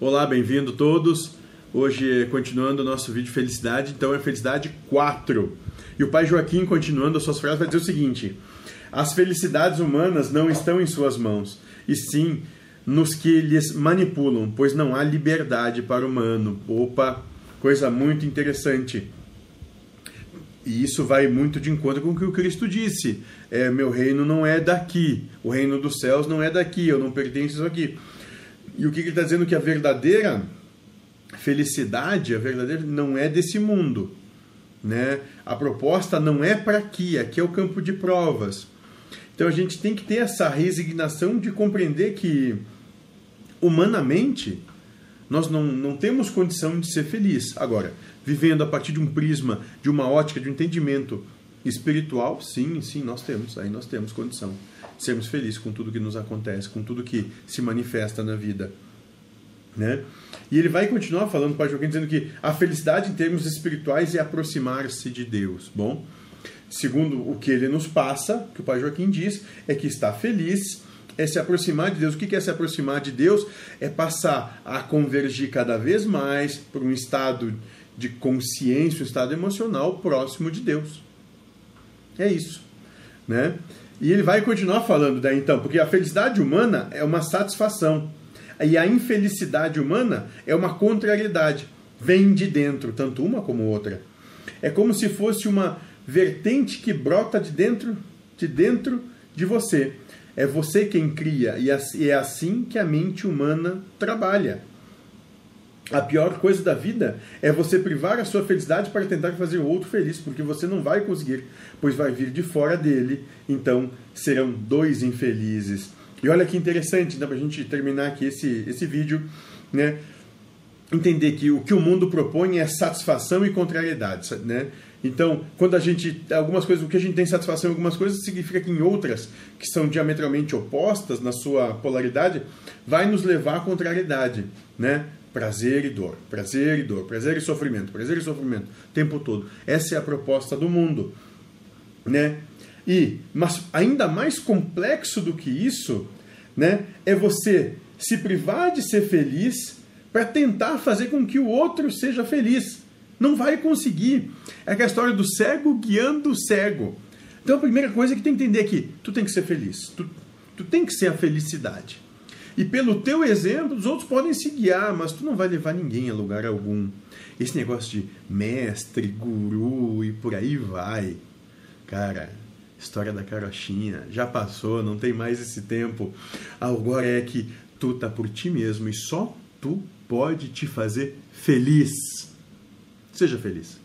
Olá, bem-vindo todos. Hoje, continuando o nosso vídeo Felicidade, então é Felicidade 4. E o pai Joaquim, continuando as suas frases, vai dizer o seguinte: As felicidades humanas não estão em suas mãos, e sim nos que lhes manipulam, pois não há liberdade para o humano. Opa, coisa muito interessante. E isso vai muito de encontro com o que o Cristo disse. É, meu reino não é daqui, o reino dos céus não é daqui, eu não pertenço aqui. E o que ele está dizendo que a verdadeira felicidade, a verdadeira não é desse mundo, né? A proposta não é para aqui, aqui é o campo de provas. Então a gente tem que ter essa resignação de compreender que humanamente nós não, não temos condição de ser feliz. Agora, vivendo a partir de um prisma, de uma ótica, de um entendimento espiritual, sim, sim, nós temos, aí nós temos condição de sermos felizes com tudo que nos acontece, com tudo que se manifesta na vida. Né? E ele vai continuar falando para Joaquim dizendo que a felicidade em termos espirituais é aproximar-se de Deus. Bom, segundo o que ele nos passa, que o Pai Joaquim diz, é que está feliz, é se aproximar de Deus. O que é se aproximar de Deus? É passar a convergir cada vez mais para um estado de consciência, um estado emocional próximo de Deus. É isso, né? E ele vai continuar falando daí então, porque a felicidade humana é uma satisfação e a infelicidade humana é uma contrariedade, vem de dentro, tanto uma como outra. É como se fosse uma vertente que brota de dentro de dentro de você. É você quem cria e é assim que a mente humana trabalha. A pior coisa da vida é você privar a sua felicidade para tentar fazer o outro feliz, porque você não vai conseguir, pois vai vir de fora dele, então serão dois infelizes. E olha que interessante, né, para a gente terminar aqui esse, esse vídeo, né? Entender que o que o mundo propõe é satisfação e contrariedade, né? Então, quando a gente. Algumas coisas, o que a gente tem satisfação em algumas coisas, significa que em outras, que são diametralmente opostas na sua polaridade, vai nos levar à contrariedade, né? Prazer e dor, prazer e dor, prazer e sofrimento, prazer e sofrimento, o tempo todo. Essa é a proposta do mundo, né? E, mas ainda mais complexo do que isso, né, é você se privar de ser feliz para tentar fazer com que o outro seja feliz. Não vai conseguir. É aquela história do cego guiando o cego. Então a primeira coisa que tem que entender é que tu tem que ser feliz. Tu, tu tem que ser a felicidade. E pelo teu exemplo, os outros podem se guiar, mas tu não vai levar ninguém a lugar algum. Esse negócio de mestre, guru e por aí vai. Cara, História da carochinha, já passou, não tem mais esse tempo. Agora é que tu tá por ti mesmo e só tu pode te fazer feliz. Seja feliz.